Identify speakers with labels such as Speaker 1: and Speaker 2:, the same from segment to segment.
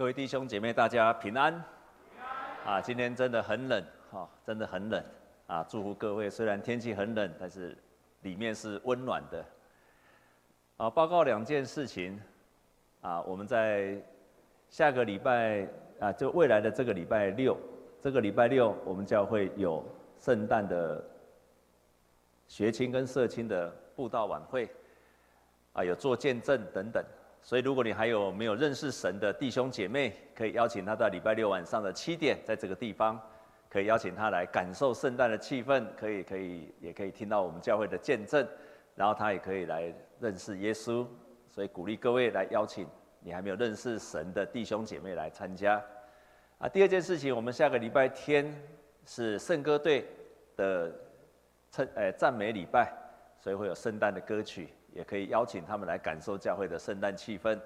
Speaker 1: 各位弟兄姐妹，大家平安。啊，今天真的很冷，哈，真的很冷。啊，祝福各位，虽然天气很冷，但是里面是温暖的。啊，报告两件事情。啊，我们在下个礼拜，啊，就未来的这个礼拜六，这个礼拜六我们教会有圣诞的学青跟社青的布道晚会，啊，有做见证等等。所以，如果你还有没有认识神的弟兄姐妹，可以邀请他到礼拜六晚上的七点，在这个地方，可以邀请他来感受圣诞的气氛，可以可以也可以听到我们教会的见证，然后他也可以来认识耶稣。所以鼓励各位来邀请你还没有认识神的弟兄姐妹来参加。啊，第二件事情，我们下个礼拜天是圣歌队的称诶赞美礼拜，所以会有圣诞的歌曲。也可以邀请他们来感受教会的圣诞气氛，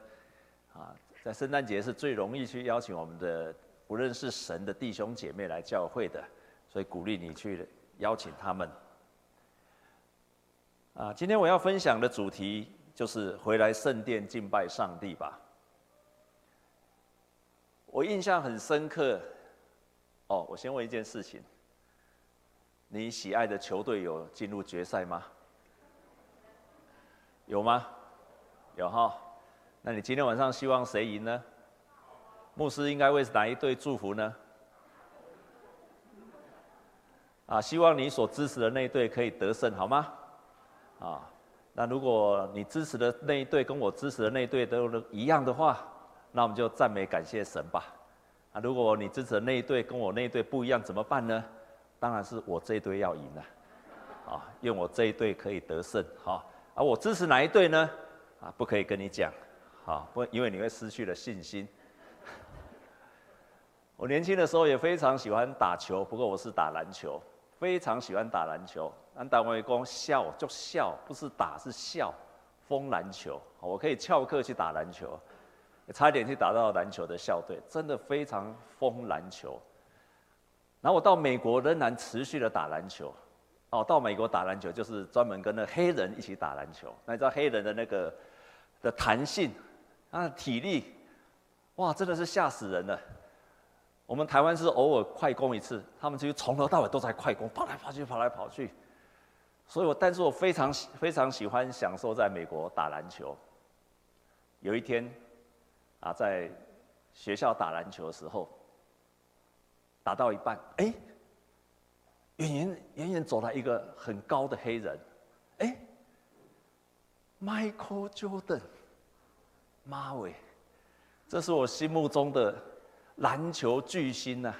Speaker 1: 啊，在圣诞节是最容易去邀请我们的不认识神的弟兄姐妹来教会的，所以鼓励你去邀请他们。啊，今天我要分享的主题就是回来圣殿敬拜上帝吧。我印象很深刻，哦，我先问一件事情，你喜爱的球队有进入决赛吗？有吗？有哈。那你今天晚上希望谁赢呢？牧师应该为哪一队祝福呢？啊，希望你所支持的那一队可以得胜，好吗？啊，那如果你支持的那一队跟我支持的那一队都一样的话，那我们就赞美感谢神吧。啊，如果你支持的那一队跟我那一队不一样，怎么办呢？当然是我这一队要赢了。啊，愿我这一队可以得胜，好。啊我支持哪一队呢？啊，不可以跟你讲，好，不，因为你会失去了信心。我年轻的时候也非常喜欢打球，不过我是打篮球，非常喜欢打篮球。但打完光笑就笑，不是打是笑，疯篮球。我可以翘课去打篮球，差点去打到篮球的校队，真的非常疯篮球。然后我到美国仍然持续的打篮球。哦，到美国打篮球就是专门跟那黑人一起打篮球。那你知道黑人的那个的弹性，他的体力，哇，真的是吓死人了。我们台湾是偶尔快攻一次，他们其实从头到尾都在快攻，跑来跑去，跑来跑去。所以我，但是我非常非常喜欢享受在美国打篮球。有一天，啊，在学校打篮球的时候，打到一半，哎。远远远远走来一个很高的黑人，哎，Michael Jordan，妈喂，这是我心目中的篮球巨星呐！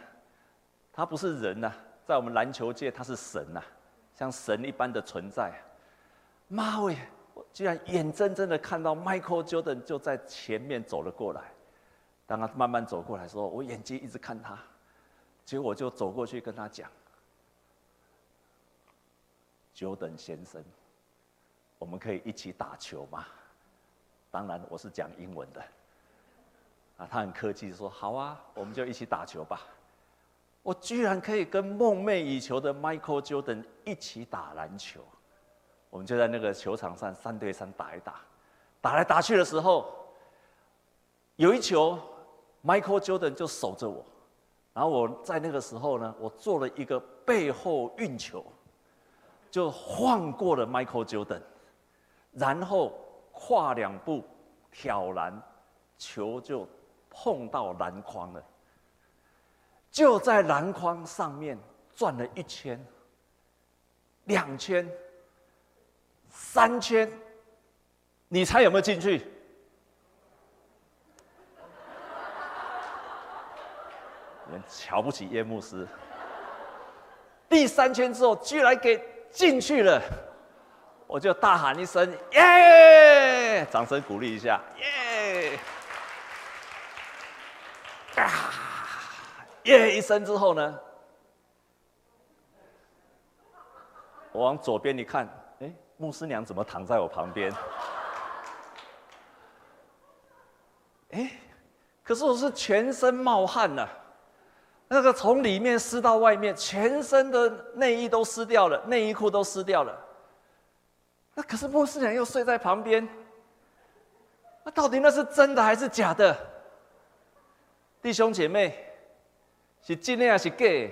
Speaker 1: 他不是人呐，在我们篮球界他是神呐，像神一般的存在。妈喂，我居然眼睁睁的看到 Michael Jordan 就在前面走了过来。当他慢慢走过来的时候，我眼睛一直看他，结果我就走过去跟他讲。乔丹先生，我们可以一起打球吗？当然，我是讲英文的。啊，他很客气说：“好啊，我们就一起打球吧。”我居然可以跟梦寐以求的 Michael Jordan 一起打篮球。我们就在那个球场上三对三打一打，打来打去的时候，有一球 Michael Jordan 就守着我，然后我在那个时候呢，我做了一个背后运球。就晃过了 Michael Jordan，然后跨两步挑篮，球就碰到篮筐了。就在篮筐上面转了一圈、两圈、三圈，你猜有没有进去？人瞧不起叶牧师。第三圈之后，居然给。进去了，我就大喊一声“耶”，掌声鼓励一下，耶！啊，耶一声之后呢，我往左边一看，哎，牧师娘怎么躺在我旁边？哎，可是我是全身冒汗呐。那个从里面湿到外面，全身的内衣都湿掉了，内衣裤都湿掉了。那可是牧师娘又睡在旁边，那到底那是真的还是假的？弟兄姐妹，是真的还是假的？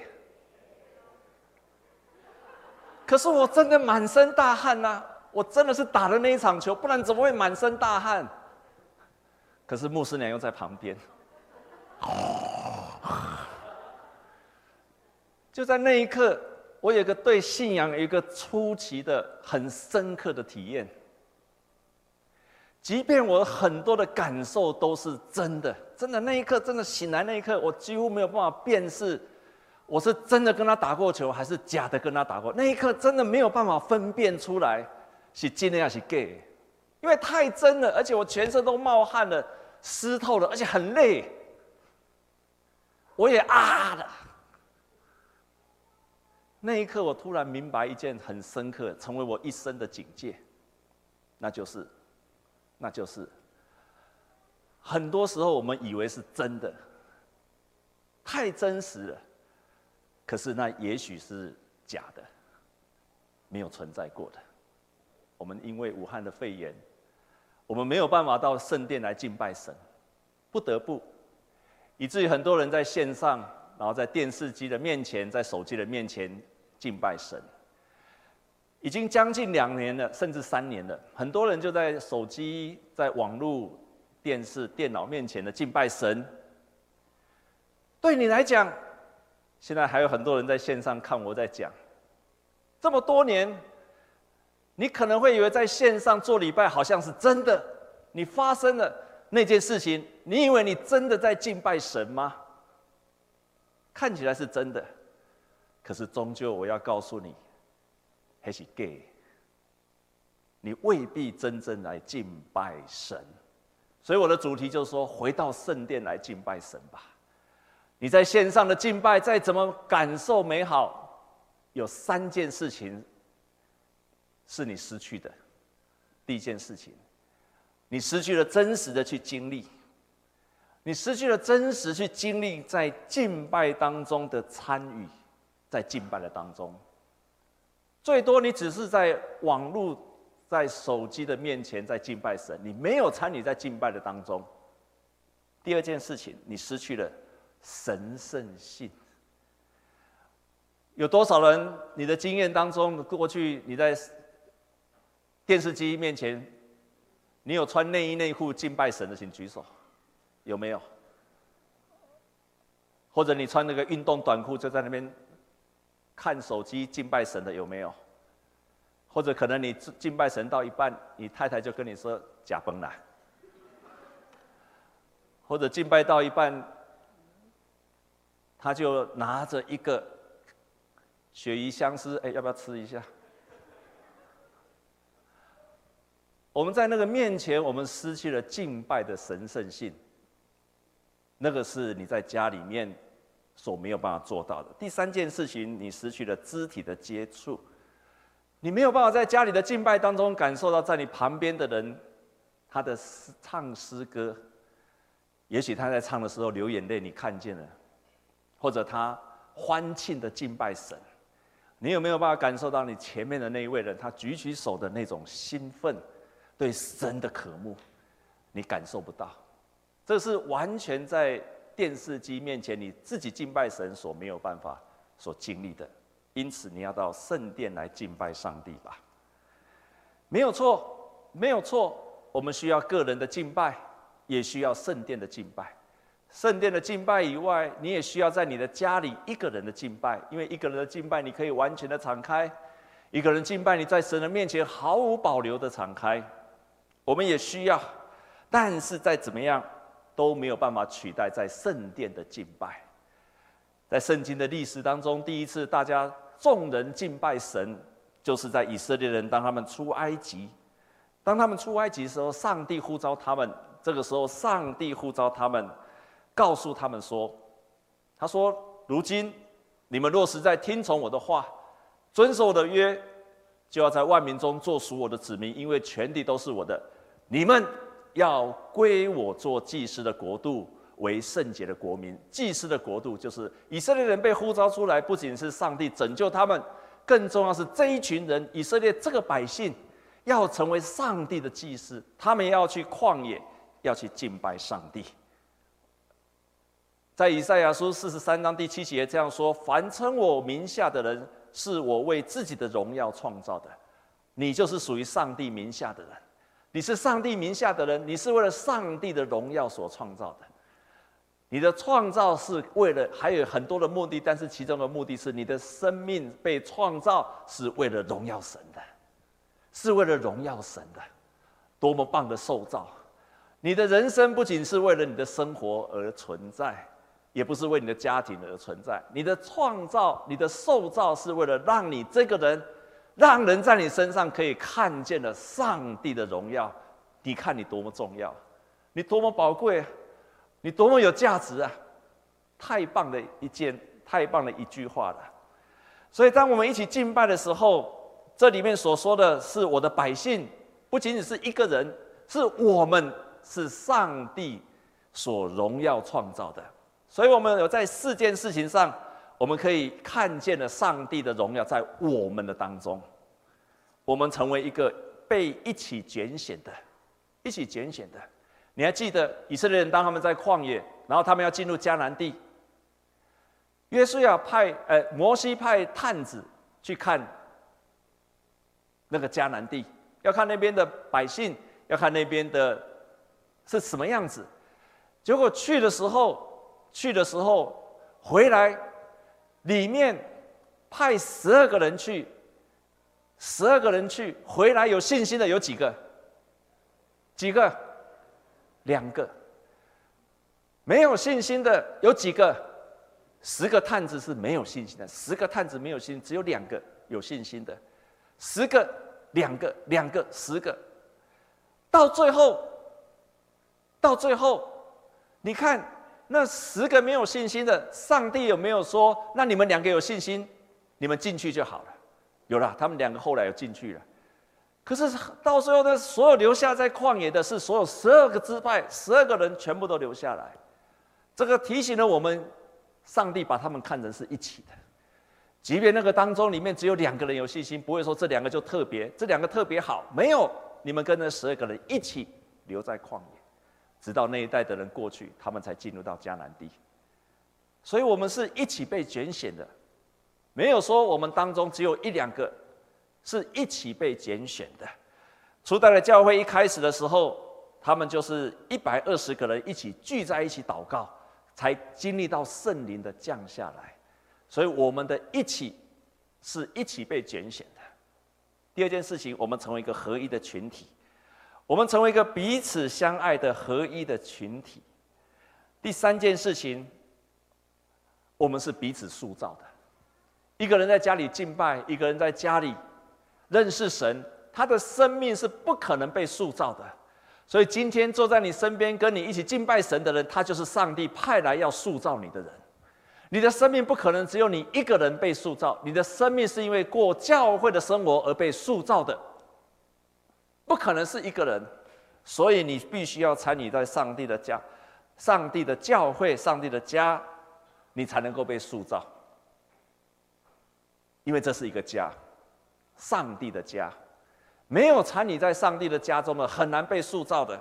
Speaker 1: 可是我真的满身大汗呐、我真的是打了那一场球，不然怎么会满身大汗？可是牧师娘又在旁边，就在那一刻，我有个对信仰有一个出奇的、很深刻的体验。即便我很多的感受都是真的，真的那一刻，真的醒来那一刻，我几乎没有办法辨识，我是真的跟他打过球，还是假的跟他打过。那一刻真的没有办法分辨出来是真的还是 gay，，因为太真了，而且我全身都冒汗了，湿透了，而且很累，我也啊了。那一刻，我突然明白一件很深刻，成为我一生的警戒，那就是。那就是，很多时候我们以为是真的，太真实了，可是那也许是假的，没有存在过的。我们因为武汉的肺炎，我们没有办法到圣殿来敬拜神，不得不，以至于很多人在线上，然后在电视机的面前，在手机的面前敬拜神。已经将近两年了，甚至三年了。很多人就在手机、在网络、电视、电脑面前的敬拜神。对你来讲，现在还有很多人在线上看我在讲。这么多年，你可能会以为在线上做礼拜好像是真的，你发生了那件事情，你以为你真的在敬拜神吗？看起来是真的，可是终究我要告诉你。还是 gay，你未必真正来敬拜神，所以我的主题就是说，回到圣殿来敬拜神吧。你在线上的敬拜再怎么感受美好，有三件事情是你失去的。第一件事情，你失去了真实的去经历，你失去了真实去经历在敬拜当中的参与，在敬拜的当中。最多你只是在网络、在手机的面前在敬拜神，你没有参与在敬拜的当中。第二件事情，你失去了神圣性。有多少人？你的经验当中，过去你在电视机面前，你有穿内衣内裤敬拜神的，请举手，有没有？或者你穿那个运动短裤就在那边？看手机敬拜神的有没有？或者可能你敬拜神到一半，你太太就跟你说假崩了。或者敬拜到一半，他就拿着一个鳕鱼香丝，哎，要不要吃一下？我们在那个面前，我们失去了敬拜的神圣性。那个是你在家里面。所没有办法做到的。第三件事情，你失去了肢体的接触，你没有办法在家里的敬拜当中感受到在你旁边的人，他的唱诗歌，也许他在唱的时候流眼泪，你看见了，或者他欢庆的敬拜神，你有没有办法感受到你前面的那一位人，他举起手的那种兴奋，对神的渴慕，你感受不到，这是完全在。电视机面前，你自己敬拜神所没有办法所经历的，因此你要到圣殿来敬拜上帝吧。没有错，没有错，我们需要个人的敬拜，也需要圣殿的敬拜。圣殿的敬拜以外，你也需要在你的家里一个人的敬拜，因为一个人的敬拜你可以完全的敞开，一个人敬拜你在神的面前毫无保留的敞开。我们也需要，但是再怎么样。都没有办法取代在圣殿的敬拜。在圣经的历史当中，第一次大家众人敬拜神，就是在以色列人当他们出埃及。当他们出埃及的时候，上帝呼召他们。这个时候，上帝呼召他们，告诉他们说：“他说，如今你们若实在听从我的话，遵守我的约，就要在万民中做属我的子民，因为全地都是我的。你们。”要归我做祭司的国度，为圣洁的国民。祭司的国度就是以色列人被呼召出来，不仅是上帝拯救他们，更重要是这一群人，以色列这个百姓要成为上帝的祭司，他们要去旷野，要去敬拜上帝。在以赛亚书四十三章第七节这样说：“凡称我名下的人，是我为自己的荣耀创造的。你就是属于上帝名下的人，你是上帝名下的人，你是为了上帝的荣耀所创造的。你的创造是为了还有很多的目的，但是其中的目的是你的生命被创造是为了荣耀神的，是为了荣耀神的。多么棒的受造！你的人生不仅是为了你的生活而存在。”也不是为你的家庭而存在，你的创造、你的受造是为了让你这个人，让人在你身上可以看见了上帝的荣耀。你看你多么重要，你多么宝贵，你多么有价值啊！太棒的一件，太棒的一句话了。所以，当我们一起敬拜的时候，这里面所说的是我的百姓，不仅仅是一个人，是我们，是上帝所荣耀创造的。所以，我们有在四件事情上，我们可以看见了上帝的荣耀在我们的当中。我们成为一个被一起拣选的，一起拣选的。你还记得以色列人当他们在旷野，然后他们要进入迦南地，约书亚派呃摩西派探子去看那个迦南地，要看那边的百姓，要看那边的是什么样子。结果去的时候。去的时候，回来，里面派十二个人去，十二个人去，回来有信心的有几个？几个？两个。没有信心的有几个？十个探子是没有信心的，十个探子没有信，只有两个有信心的，十个，两个，两个，十个，到最后，到最后，你看。那十个没有信心的，上帝有没有说？那你们两个有信心，你们进去就好了。有了，他们两个后来又进去了。可是到时候呢，所有留下在旷野的是所有十二个支派，十二个人全部都留下来。这个提醒了我们，上帝把他们看成是一起的。即便那个当中里面只有两个人有信心，不会说这两个就特别，这两个特别好。没有，你们跟那十二个人一起留在旷野。直到那一代的人过去，他们才进入到迦南地。所以，我们是一起被拣选的，没有说我们当中只有一两个，是一起被拣选的。初代的教会一开始的时候，他们就是一百二十个人一起聚在一起祷告，才经历到圣灵的降下来。所以，我们的一起是一起被拣选的。第二件事情，我们成为一个合一的群体。我们成为一个彼此相爱的合一的群体。第三件事情，我们是彼此塑造的。一个人在家里敬拜，一个人在家里认识神，他的生命是不可能被塑造的。所以今天坐在你身边跟你一起敬拜神的人，他就是上帝派来要塑造你的人。你的生命不可能只有你一个人被塑造，你的生命是因为过教会的生活而被塑造的。不可能是一个人，所以你必须要参与在上帝的家、上帝的教会、上帝的家，你才能够被塑造。因为这是一个家，上帝的家，没有参与在上帝的家中的，很难被塑造的，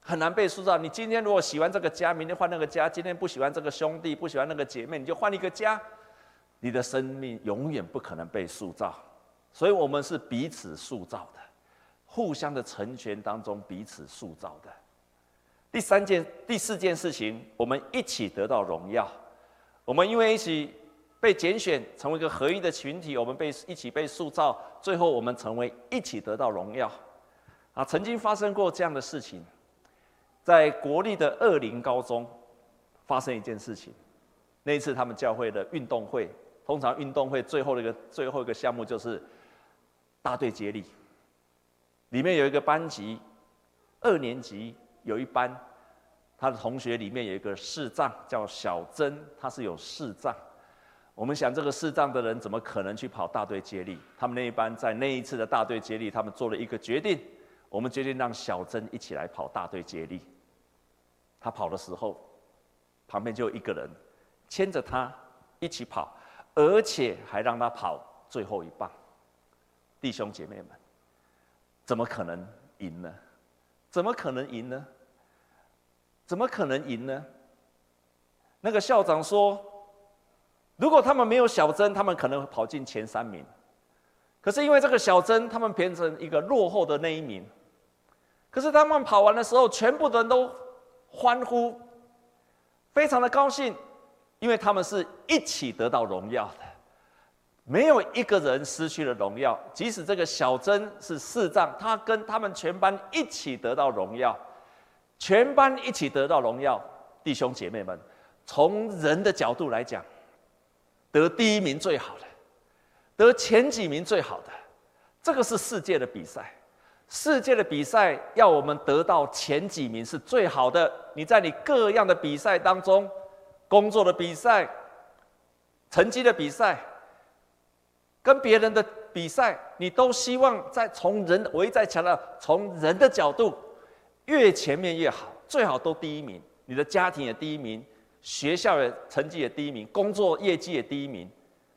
Speaker 1: 很难被塑造。你今天如果喜欢这个家，明天换那个家；今天不喜欢这个兄弟，不喜欢那个姐妹，你就换一个家，你的生命永远不可能被塑造。所以我们是彼此塑造的。互相的成全当中，彼此塑造的。第三件、第四件事情，我们一起得到荣耀。我们因为一起被拣选，成为一个合一的群体，我们被一起被塑造，最后我们成为一起得到荣耀。啊，曾经发生过这样的事情，在国立的二林高中发生一件事情。那一次他们教会的运动会，通常运动会最后的一个最后一个项目就是大队接力。里面有一个班级，二年级有一班，他的同学里面有一个视障，叫小珍，他是有视障。我们想，这个视障的人怎么可能去跑大队接力？他们那一班在那一次的大队接力，他们做了一个决定，我们决定让小珍一起来跑大队接力。他跑的时候，旁边就一个人牵着他一起跑，而且还让他跑最后一棒。弟兄姐妹们。怎么可能赢呢？怎么可能赢呢？怎么可能赢呢？那个校长说，如果他们没有小争，他们可能会跑进前三名。可是因为这个小争，他们变成一个落后的那一名。可是他们跑完的时候，全部的人都欢呼，非常的高兴，因为他们是一起得到荣耀的，没有一个人失去了荣耀。即使这个小争是视障，他跟他们全班一起得到荣耀，全班一起得到荣耀。弟兄姐妹们，从人的角度来讲，得第一名最好的。得前几名最好的，这个是世界的比赛。世界的比赛要我们得到前几名是最好的。你在你各样的比赛当中，工作的比赛、成绩的比赛、跟别人的比赛，你都希望在从人，我一再强调，从人的角度，越前面越好，最好都第一名。你的家庭也第一名，学校的成绩也第一名，工作业绩也第一名。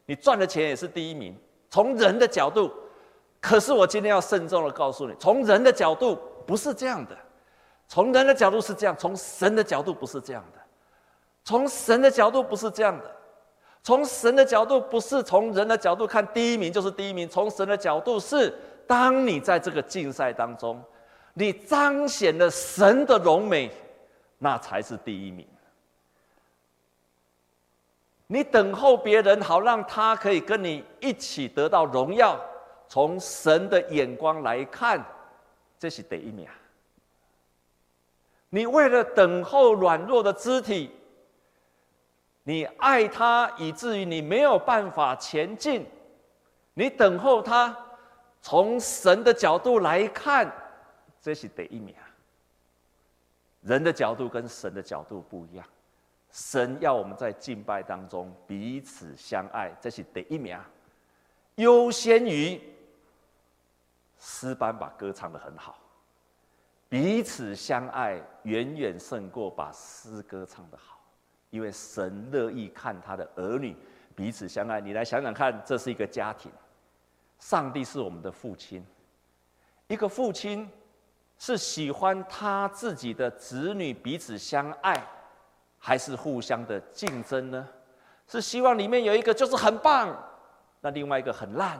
Speaker 1: 你赚的钱也是第一名，从人的角度，可是我今天要慎重的告诉你，从人的角度不是这样的，从人的角度是这样，从神的角度不是这样的，从神的角度不是这样的，从神的角度不是从人的角度看第一名就是第一名，从神的角度是，当你在这个竞赛当中，你彰显了神的荣美，那才是第一名。你等候别人，好让他可以跟你一起得到荣耀。从神的眼光来看，这是第一名。你为了等候软弱的肢体，你爱他以至于你没有办法前进，你等候他。从神的角度来看，这是第一名。人的角度跟神的角度不一样。神要我们在敬拜当中彼此相爱，这是第一名，优先于诗班把歌唱得很好。彼此相爱远远胜过把诗歌唱得好，因为神乐意看他的儿女彼此相爱。你来想想看，这是一个家庭，上帝是我们的父亲，一个父亲是喜欢他自己的子女彼此相爱。还是互相的竞争呢？是希望里面有一个就是很棒，那另外一个很烂。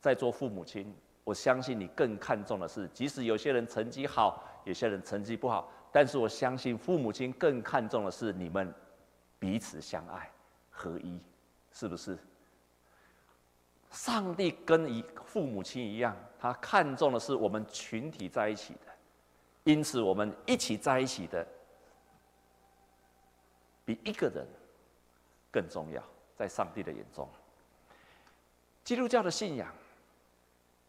Speaker 1: 在做父母亲，我相信你更看重的是，即使有些人成绩好，有些人成绩不好，但是我相信父母亲更看重的是你们彼此相爱合一，是不是？上帝跟一父母亲一样，他看重的是我们群体在一起的，因此我们一起在一起的。比一个人更重要，在上帝的眼中，基督教的信仰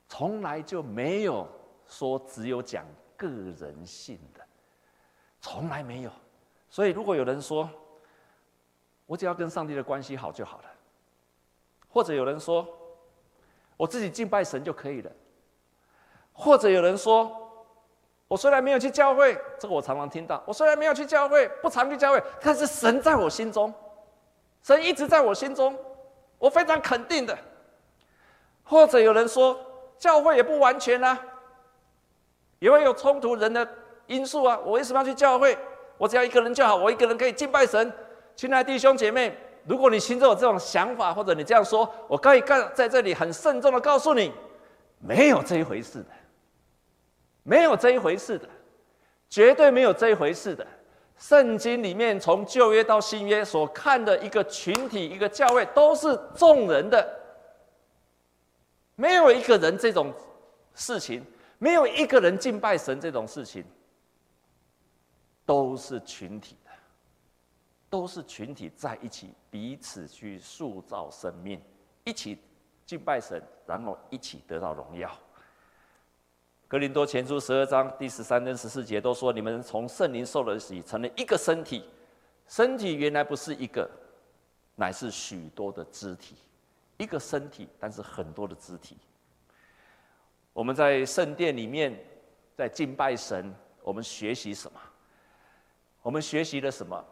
Speaker 1: 从来就没有说只有讲个人性的，从来没有。所以，如果有人说我只要跟上帝的关系好就好了，或者有人说我自己敬拜神就可以了，或者有人说。我虽然没有去教会，这个我常常听到。我虽然没有去教会，不常去教会，但是神在我心中，神一直在我心中，我非常肯定的。或者有人说，教会也不完全啊，也会有冲突人的因素啊。我为什么要去教会？我只要一个人就好，我一个人可以敬拜神。亲爱的弟兄姐妹，如果你心中有这种想法，或者你这样说，我可以干在这里很慎重的告诉你，没有这一回事的。没有这一回事的，绝对没有这一回事的。圣经里面从旧约到新约所看的一个群体、一个教会，都是众人的，没有一个人这种事情，没有一个人敬拜神这种事情，都是群体的，都是群体在一起，彼此去塑造生命，一起敬拜神，然后一起得到荣耀。哥林多前书十二章第十三跟十四节都说：“你们从圣灵受了洗，成了一个身体。身体原来不是一个，乃是许多的肢体。一个身体，但是很多的肢体。我们在圣殿里面在敬拜神，我们学习什么？我们学习了什么？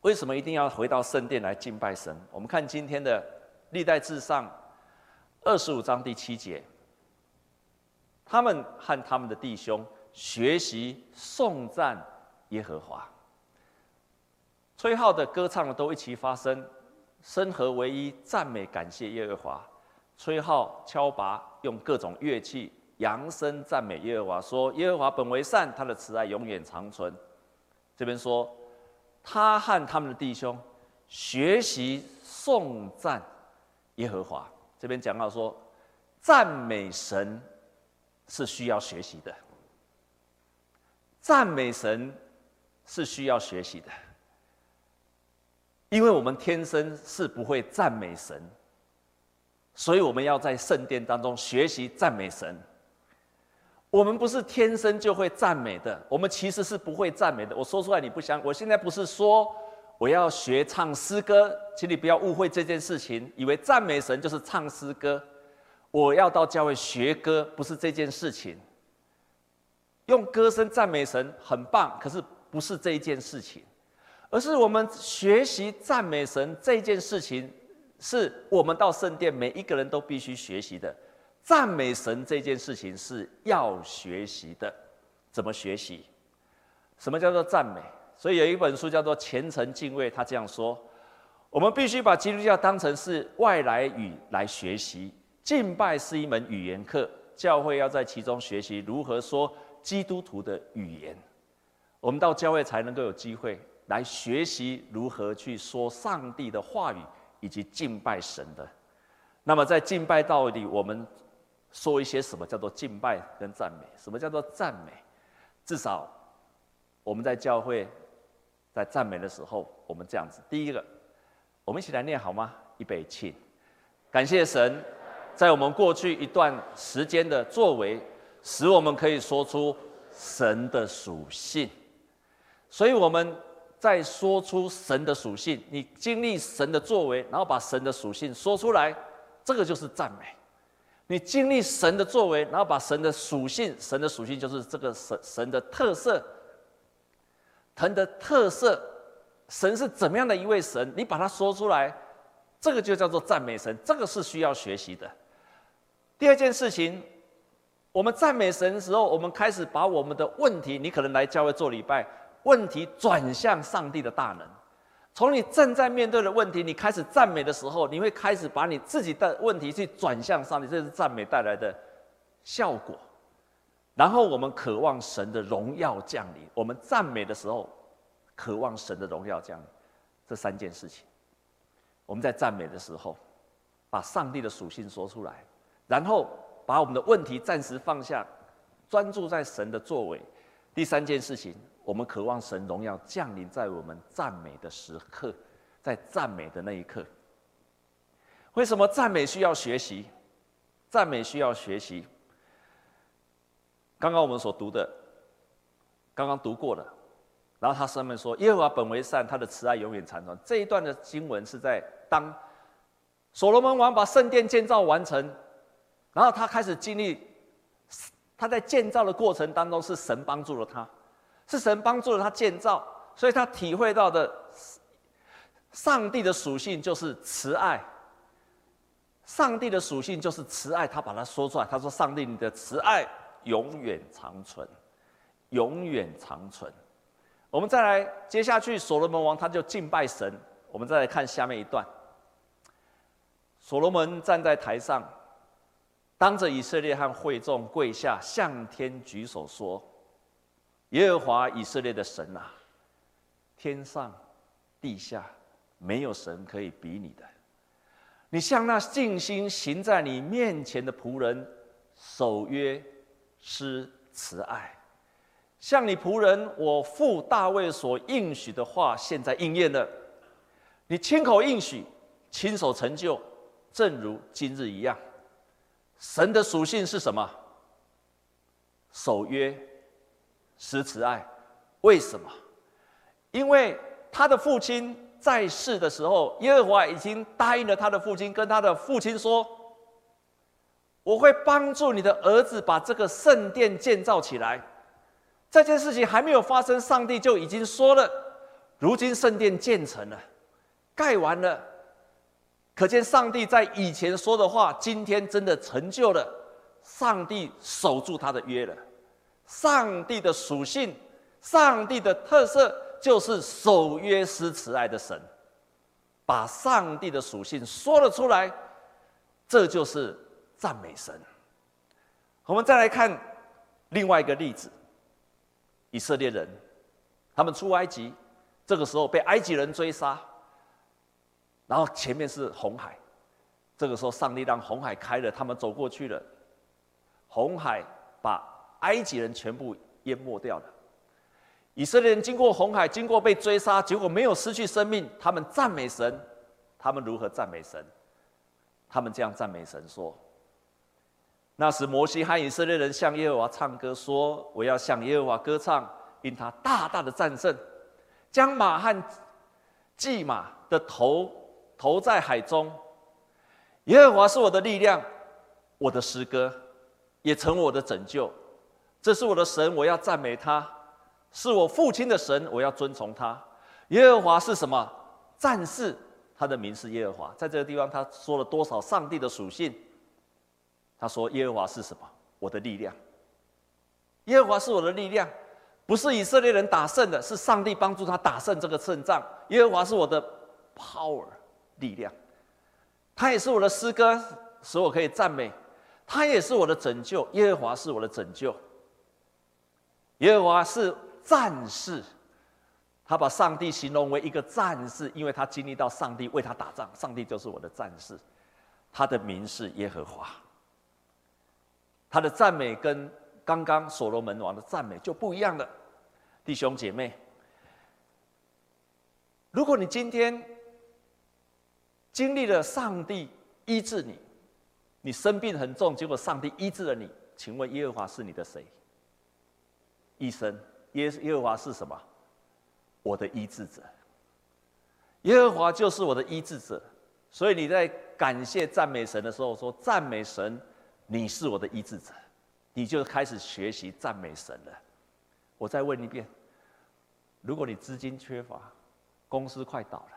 Speaker 1: 为什么一定要回到圣殿来敬拜神？我们看今天的历代志上二十五章第七节。”他们和他们的弟兄学习颂赞耶和华。吹号的、歌唱都一起发声，声和为一，赞美感谢耶和华。吹号、敲拔，用各种乐器扬声赞美耶和华，说：耶和华本为善，他的慈爱永远长存。这边说，他和他们的弟兄学习颂赞耶和华。这边讲到说，赞美神是需要学习的，赞美神是需要学习的，因为我们天生是不会赞美神，所以我们要在圣殿当中学习赞美神。我们不是天生就会赞美的，我们其实是不会赞美的。我说出来你不相，我现在不是说。我要学唱诗歌，请你不要误会这件事情，以为赞美神就是唱诗歌。我要到教会学歌，不是这件事情。用歌声赞美神很棒，可是不是这一件事情，而是我们学习赞美神这件事情，是我们到圣殿每一个人都必须学习的。赞美神这件事情是要学习的，怎么学习？什么叫做赞美？所以有一本书叫做《虔诚敬畏》，他这样说：我们必须把基督教当成是外来语来学习，敬拜是一门语言课，教会要在其中学习如何说基督徒的语言。我们到教会才能够有机会来学习如何去说上帝的话语以及敬拜神的。那么在敬拜道里，我们说一些什么叫做敬拜跟赞美？什么叫做赞美？至少我们在教会。在赞美的时候，我们这样子：第一个，我们一起来念好吗？预备起，感谢神，在我们过去一段时间的作为，使我们可以说出神的属性。所以我们在说出神的属性，你经历神的作为，然后把神的属性说出来，这个就是赞美。你经历神的作为，然后把神的属性，神的属性就是这个神神的特色。神的特色，神是怎么样的一位神？你把它说出来，这个就叫做赞美神。这个是需要学习的。第二件事情，我们赞美神的时候，我们开始把我们的问题，你可能来教会做礼拜，问题转向上帝的大能。从你正在面对的问题，你开始赞美的时候，你会开始把你自己的问题去转向上帝，这是赞美带来的效果。然后我们渴望神的荣耀降临。我们赞美的时候，渴望神的荣耀降临。这三件事情，我们在赞美的时候，把上帝的属性说出来，然后把我们的问题暂时放下，专注在神的作为。第三件事情，我们渴望神荣耀降临在我们赞美的时刻，在赞美的那一刻。为什么赞美需要学习？赞美需要学习。刚刚我们所读的，刚刚读过了，然后他上面说：“耶和华本为善，他的慈爱永远长存。”这一段的经文是在当所罗门王把圣殿建造完成，然后他开始经历，他在建造的过程当中是神帮助了他，是神帮助了他建造，所以他体会到的上帝的属性就是慈爱。上帝的属性就是慈爱，他把它说出来，他说：“上帝，你的慈爱。”永远长存，永远长存。我们再来接下去，所罗门王他就敬拜神。我们再来看下面一段。所罗门站在台上，当着以色列和会众跪下，向天举手说：“耶和华以色列的神啊，天上地下没有神可以比你的。你向那尽心行在你面前的仆人守约。”施慈爱，像你仆人我父大卫所应许的话，现在应验了。你亲口应许，亲手成就，正如今日一样。神的属性是什么？守约，施慈爱。为什么？因为他的父亲在世的时候，耶和华已经答应了他的父亲，跟他的父亲说。我会帮助你的儿子把这个圣殿建造起来。这件事情还没有发生，上帝就已经说了。如今圣殿建成了，盖完了，可见上帝在以前说的话，今天真的成就了。上帝守住他的约了。上帝的属性，上帝的特色，就是守约施慈爱的神，把上帝的属性说了出来，这就是赞美神。我们再来看另外一个例子，以色列人，他们出埃及，这个时候被埃及人追杀，然后前面是红海，这个时候上帝让红海开了，他们走过去了，红海把埃及人全部淹没掉了。以色列人经过红海，经过被追杀，结果没有失去生命，他们赞美神，他们如何赞美神？他们这样赞美神说。那时，摩西和以色列人向耶和华唱歌，说：“我要向耶和华歌唱，因他大大的战胜，将马和骑马的头投在海中。耶和华是我的力量，我的诗歌，也成我的拯救。这是我的神，我要赞美他；是我父亲的神，我要尊崇他。耶和华是什么？战士，他的名是耶和华。在这个地方，他说了多少上帝的属性？”他说：“耶和华是什么？我的力量。耶和华是我的力量，不是以色列人打胜的，是上帝帮助他打胜这个胜仗。耶和华是我的 power 力量，他也是我的诗歌，使我可以赞美。他也是我的拯救。耶和华是我的拯救。耶和华是战士，他把上帝形容为一个战士，因为他经历到上帝为他打仗，上帝就是我的战士。他的名是耶和华。”他的赞美跟刚刚所罗门王的赞美就不一样了，弟兄姐妹。如果你今天经历了上帝医治你，你生病很重，结果上帝医治了你，请问耶和华是你的谁？医生，耶耶和华是什么？我的医治者。耶和华就是我的医治者，所以你在感谢赞美神的时候说赞美神。你是我的医治者，你就开始学习赞美神了。我再问一遍：如果你资金缺乏，公司快倒了，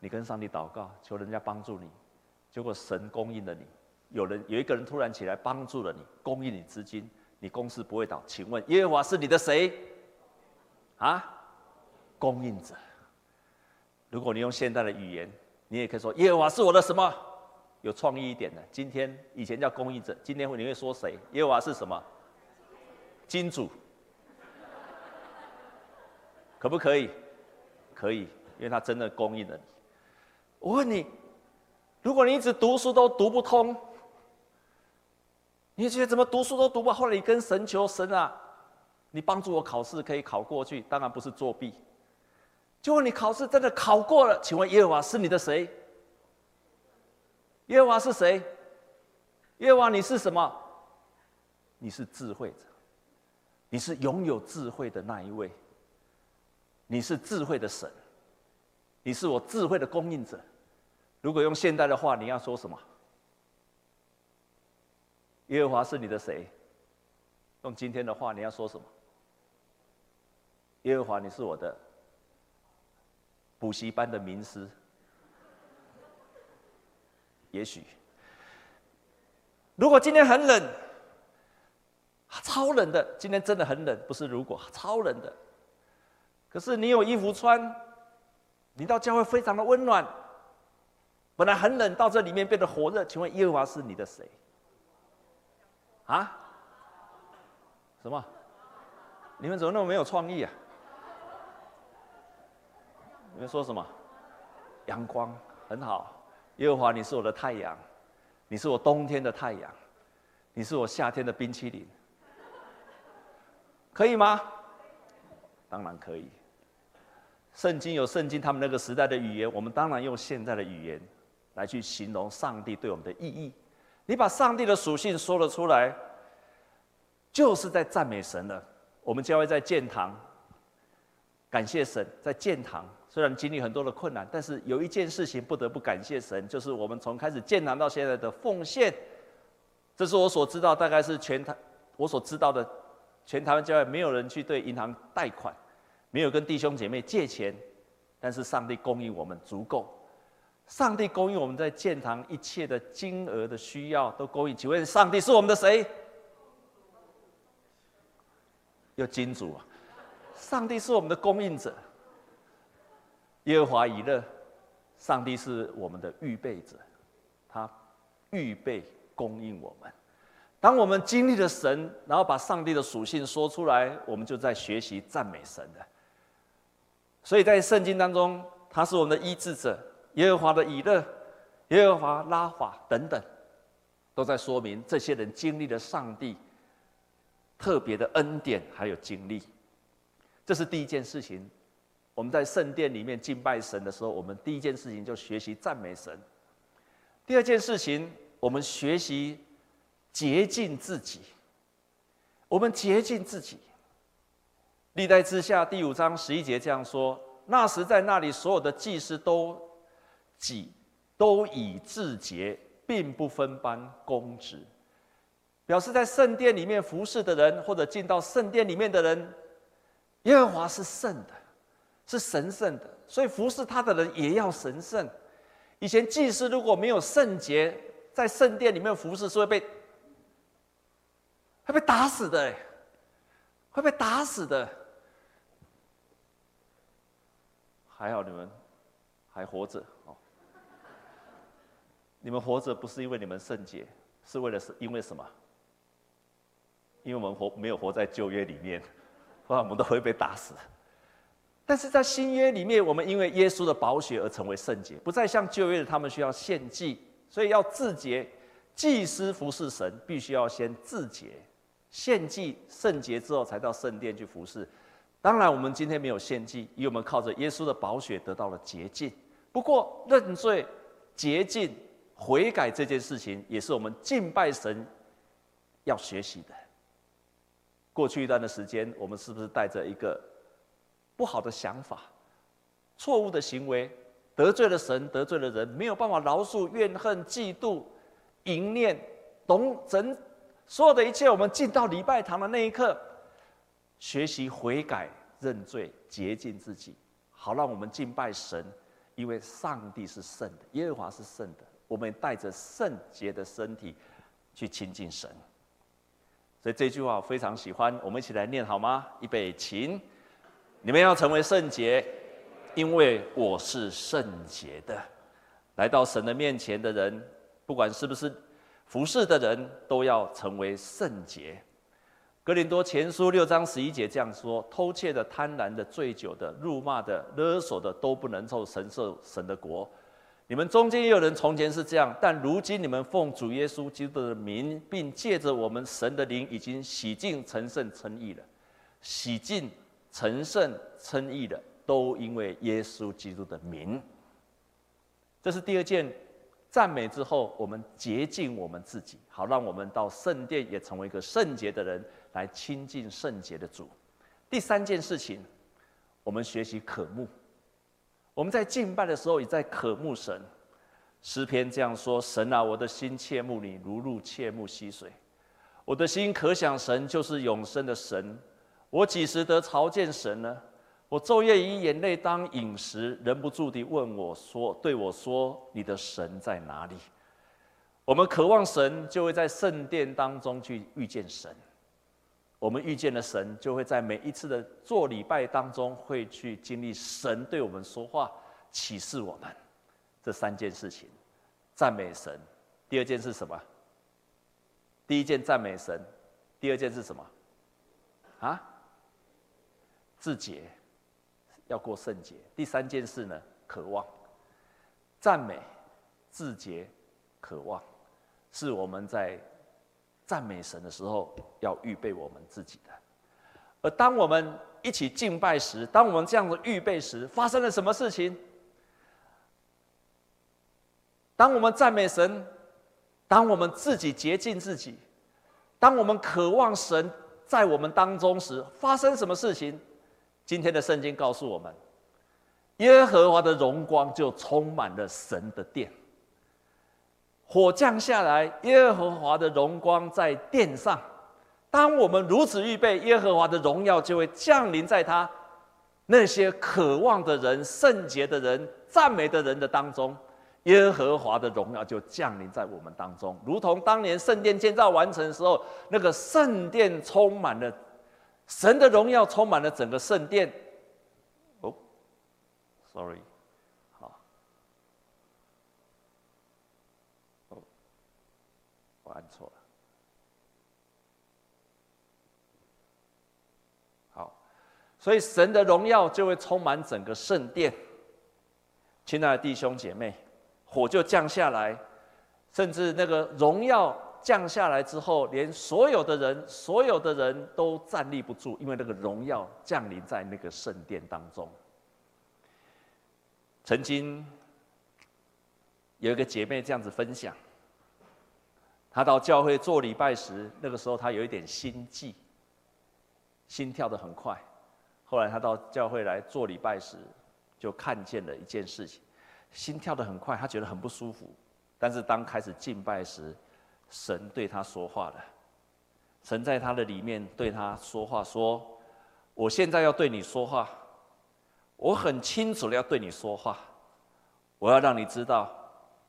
Speaker 1: 你跟上帝祷告，求人家帮助你，结果神供应了你，有人有一个人突然起来帮助了你，供应你资金，你公司不会倒。请问耶和华是你的谁？啊，供应者。如果你用现代的语言，你也可以说耶和华是我的什么？有创意一点的，今天以前叫供应者，今天你会说谁？耶和华是什么？金主，可不可以？可以，因为他真的供应了你。我问你，如果你一直读书都读不通，你觉得怎么读书都读不好？后来你跟神求神啊，你帮助我考试可以考过去，当然不是作弊。结果你考试真的考过了，请问耶和华是你的谁？耶和华是谁？耶和华，你是什么？你是智慧者，你是拥有智慧的那一位，你是智慧的神，你是我智慧的供应者。如果用现代的话，你要说什么？耶和华是你的谁？用今天的话，你要说什么？耶和华，你是我的补习班的名师。也许，如果今天很冷，超冷的，今天真的很冷，不是如果超冷的。可是你有衣服穿，你到教会非常的温暖。本来很冷，到这里面变得火热。请问耶和华是你的谁？啊？什么？你们怎么那么没有创意啊？你们说什么？阳光很好。耶和华，你是我的太阳，你是我冬天的太阳，你是我夏天的冰淇淋，可以吗？当然可以。圣经有圣经他们那个时代的语言，我们当然用现在的语言来去形容上帝对我们的意义。你把上帝的属性说了出来，就是在赞美神了。我们教会在建堂，感谢神，在建堂。虽然经历很多的困难，但是有一件事情不得不感谢神，就是我们从开始建堂到现在的奉献。这是我所知道，大概是全台我所知道的全台湾教会没有人去对银行贷款，没有跟弟兄姐妹借钱，但是上帝供应我们足够。上帝供应我们在建堂一切的金额的需要都供应。请问上帝是我们的谁？有金主啊！上帝是我们的供应者。耶和华以勒，上帝是我们的预备者，他预备供应我们。当我们经历了神，然后把上帝的属性说出来，我们就在学习赞美神的。所以在圣经当中，他是我们的医治者，耶和华的以勒，耶和华拉法等等，都在说明这些人经历了上帝特别的恩典还有经历。这是第一件事情。我们在圣殿里面敬拜神的时候，我们第一件事情就学习赞美神。第二件事情，我们学习洁净自己。我们洁净自己。历代之下第五章十一节这样说：那时在那里所有的祭司都己都以自洁，并不分班公职，表示在圣殿里面服侍的人，或者进到圣殿里面的人，耶和华是圣的，是神圣的，所以服侍他的人也要神圣。以前祭司如果没有圣洁，在圣殿里面服侍是会被会被打死的，会被打死的。还好你们还活着。你们活着不是因为你们圣洁，是为了是因为什么？因为我们活没有活在旧约里面，不然我们都会被打死。但是在新约里面，我们因为耶稣的宝血而成为圣洁，不再像旧约的他们需要献祭，所以要自洁。祭司服侍神，必须要先自洁，献祭圣洁之后，才到圣殿去服侍。当然，我们今天没有献祭，因为我们靠着耶稣的宝血得到了洁净。不过，认罪、洁净、悔改这件事情，也是我们敬拜神要学习的。过去一段的时间，我们是不是带着一个不好的想法、错误的行为，得罪了神，得罪了人，没有办法饶恕、怨恨、嫉妒、淫念、懂整所有的一切？我们进到礼拜堂的那一刻。学习悔改、认罪、洁净自己，好让我们敬拜神。因为上帝是圣的，耶和华是圣的，我们带着圣洁的身体去亲近神。所以这句话我非常喜欢，我们一起来念好吗？预备，请你们要成为圣洁，因为我是圣洁的。来到神的面前的人，不管是不是服侍的人，都要成为圣洁。哥林多前书六章十一节这样说：偷窃的、贪婪的、醉酒的、辱骂的、勒索的，都不能受神受神的国。你们中间也有人从前是这样，但如今你们奉主耶稣基督的名，并借着我们神的灵，已经洗净、成圣、称义了。洗净、成圣、称义的，都因为耶稣基督的名。这是第二件赞美之后，我们洁净我们自己，好让我们到圣殿也成为一个圣洁的人。来亲近圣洁的主。第三件事情，我们学习渴慕。我们在敬拜的时候，也在渴慕神。诗篇这样说：“神啊，我的心切慕你，如鹿切慕溪水。我的心可想神，就是永生的神。我几时得朝见神呢？我昼夜以眼泪当饮食，忍不住地问我说：对我说，你的神在哪里？”我们渴望神，就会在圣殿当中去遇见神。我们遇见了神，就会在每一次的做礼拜当中，会去经历神对我们说话、启示我们这三件事情。赞美神，第二件是什么？第一件赞美神，第二件是什么？啊？自洁，要过圣洁。第三件事呢？渴望。赞美、自洁、渴望，是我们在。赞美神的时候，要预备我们自己的。而当我们一起敬拜时，当我们这样的预备时，发生了什么事情？当我们赞美神，当我们自己洁净自己，当我们渴望神在我们当中时，发生什么事情？今天的圣经告诉我们，耶和华的荣光就充满了神的殿。火降下来，耶和华的荣光在殿上。当我们如此预备，耶和华的荣耀就会降临在他那些渴望的人、圣洁的人、赞美的人的当中。耶和华的荣耀就降临在我们当中，如同当年圣殿建造完成的时候，那个圣殿充满了神的荣耀，充满了整个圣殿。哦，sorry。错了。好，所以神的荣耀就会充满整个圣殿。亲爱的弟兄姐妹，火就降下来，甚至那个荣耀降下来之后，连所有的人，所有的人都站立不住，因为那个荣耀降临在那个圣殿当中。曾经有一个姐妹这样子分享，她到教会做礼拜时，那个时候她有一点心悸，心跳得很快。后来他到教会来做礼拜时，就看见了一件事情，心跳得很快，他觉得很不舒服。但是当开始敬拜时，神对他说话了，神在他的里面对他说话，说：“我现在要对你说话。”我很清楚的要对你说话，我要让你知道，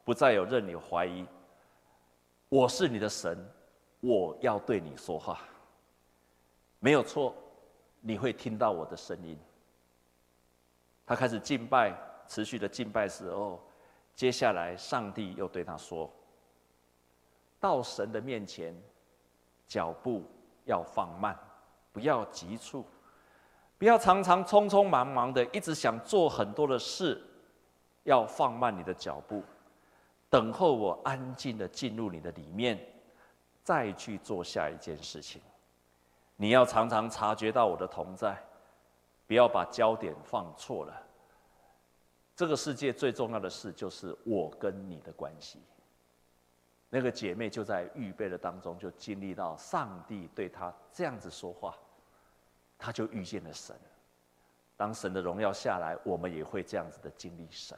Speaker 1: 不再有任你怀疑。我是你的神，我要对你说话，没有错，你会听到我的声音。他开始敬拜，持续的敬拜时候，接下来上帝又对他说：“到神的面前，脚步要放慢，不要急促。”不要常常匆匆忙忙的，一直想做很多的事，要放慢你的脚步，等候我安静的进入你的里面，再去做下一件事情。你要常常察觉到我的同在，不要把焦点放错了。这个世界最重要的事就是我跟你的关系。那个姐妹就在预备的当中，就经历到上帝对她这样子说话。她就遇见了神。当神的荣耀下来，我们也会这样子的经历神。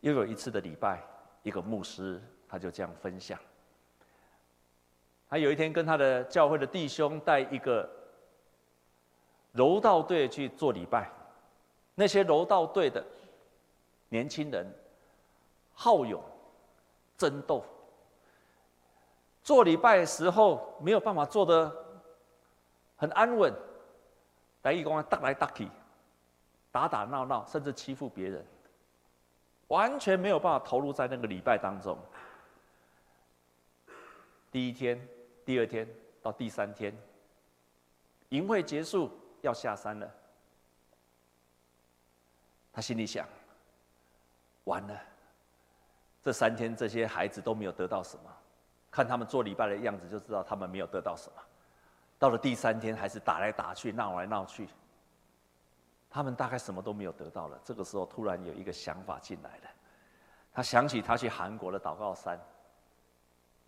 Speaker 1: 又有一次的礼拜，一个牧师他就这样分享。他有一天跟他的教会的弟兄带一个柔道队去做礼拜，那些柔道队的年轻人好勇争斗，做礼拜时候没有办法做得。很安稳，来义工打来打去，打打闹闹，甚至欺负别人，完全没有办法投入在那个礼拜当中。第一天、第二天到第三天，营会结束要下山了，他心里想：完了，这三天这些孩子都没有得到什么，看他们做礼拜的样子就知道他们没有得到什么。到了第三天，还是打来打去，闹来闹去。他们大概什么都没有得到了。这个时候，突然有一个想法进来了。他想起他去韩国的祷告山，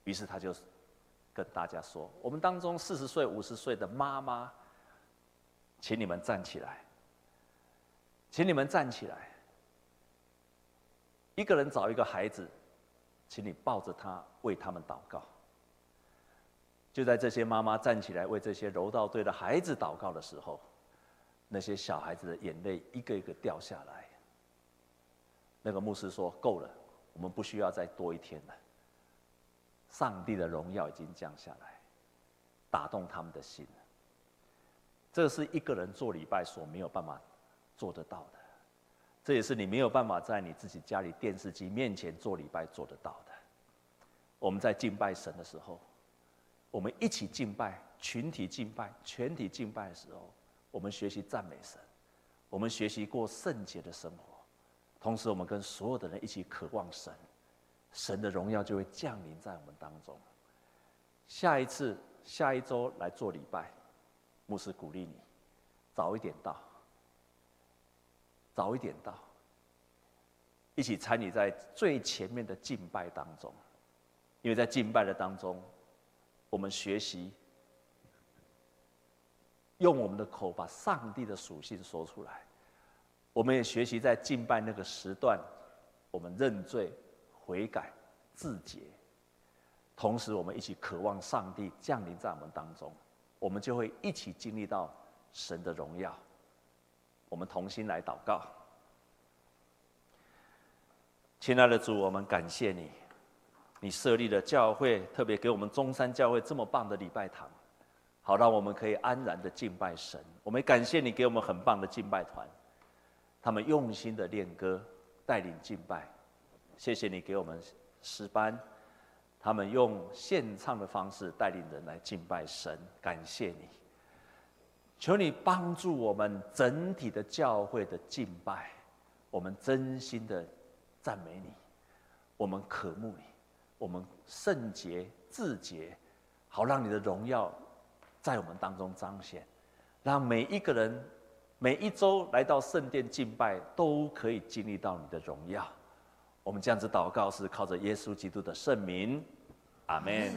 Speaker 1: 于是他就跟大家说：“我们当中四十岁、五十岁的妈妈，请你们站起来，请你们站起来。一个人找一个孩子，请你抱着他，为他们祷告。”就在这些妈妈站起来为这些柔道队的孩子祷告的时候，那些小孩子的眼泪一个一个掉下来。那个牧师说：“够了，我们不需要再多一天了。上帝的荣耀已经降下来，打动他们的心。这是一个人做礼拜所没有办法做得到的，这也是你没有办法在你自己家里电视机面前做礼拜做得到的。我们在敬拜神的时候。”我们一起敬拜，群体敬拜，全体敬拜的时候，我们学习赞美神，我们学习过圣洁的生活，同时我们跟所有的人一起渴望神，神的荣耀就会降临在我们当中。下一次，下一周来做礼拜，牧师鼓励你，早一点到，早一点到，一起参与在最前面的敬拜当中，因为在敬拜的当中。我们学习用我们的口把上帝的属性说出来。我们也学习在敬拜那个时段，我们认罪、悔改、自洁，同时我们一起渴望上帝降临在我们当中，我们就会一起经历到神的荣耀。我们同心来祷告，亲爱的主，我们感谢你。你设立了教会，特别给我们中山教会这么棒的礼拜堂，好让我们可以安然的敬拜神。我们感谢你给我们很棒的敬拜团，他们用心的练歌，带领敬拜。谢谢你给我们诗班，他们用献唱的方式带领人来敬拜神，感谢你。求你帮助我们整体的教会的敬拜，我们真心的赞美你，我们渴慕你，我们圣洁自洁，好让你的荣耀在我们当中彰显，让每一个人每一周来到圣殿敬拜，都可以经历到你的荣耀。我们这样子祷告，是靠着耶稣基督的圣名，阿门。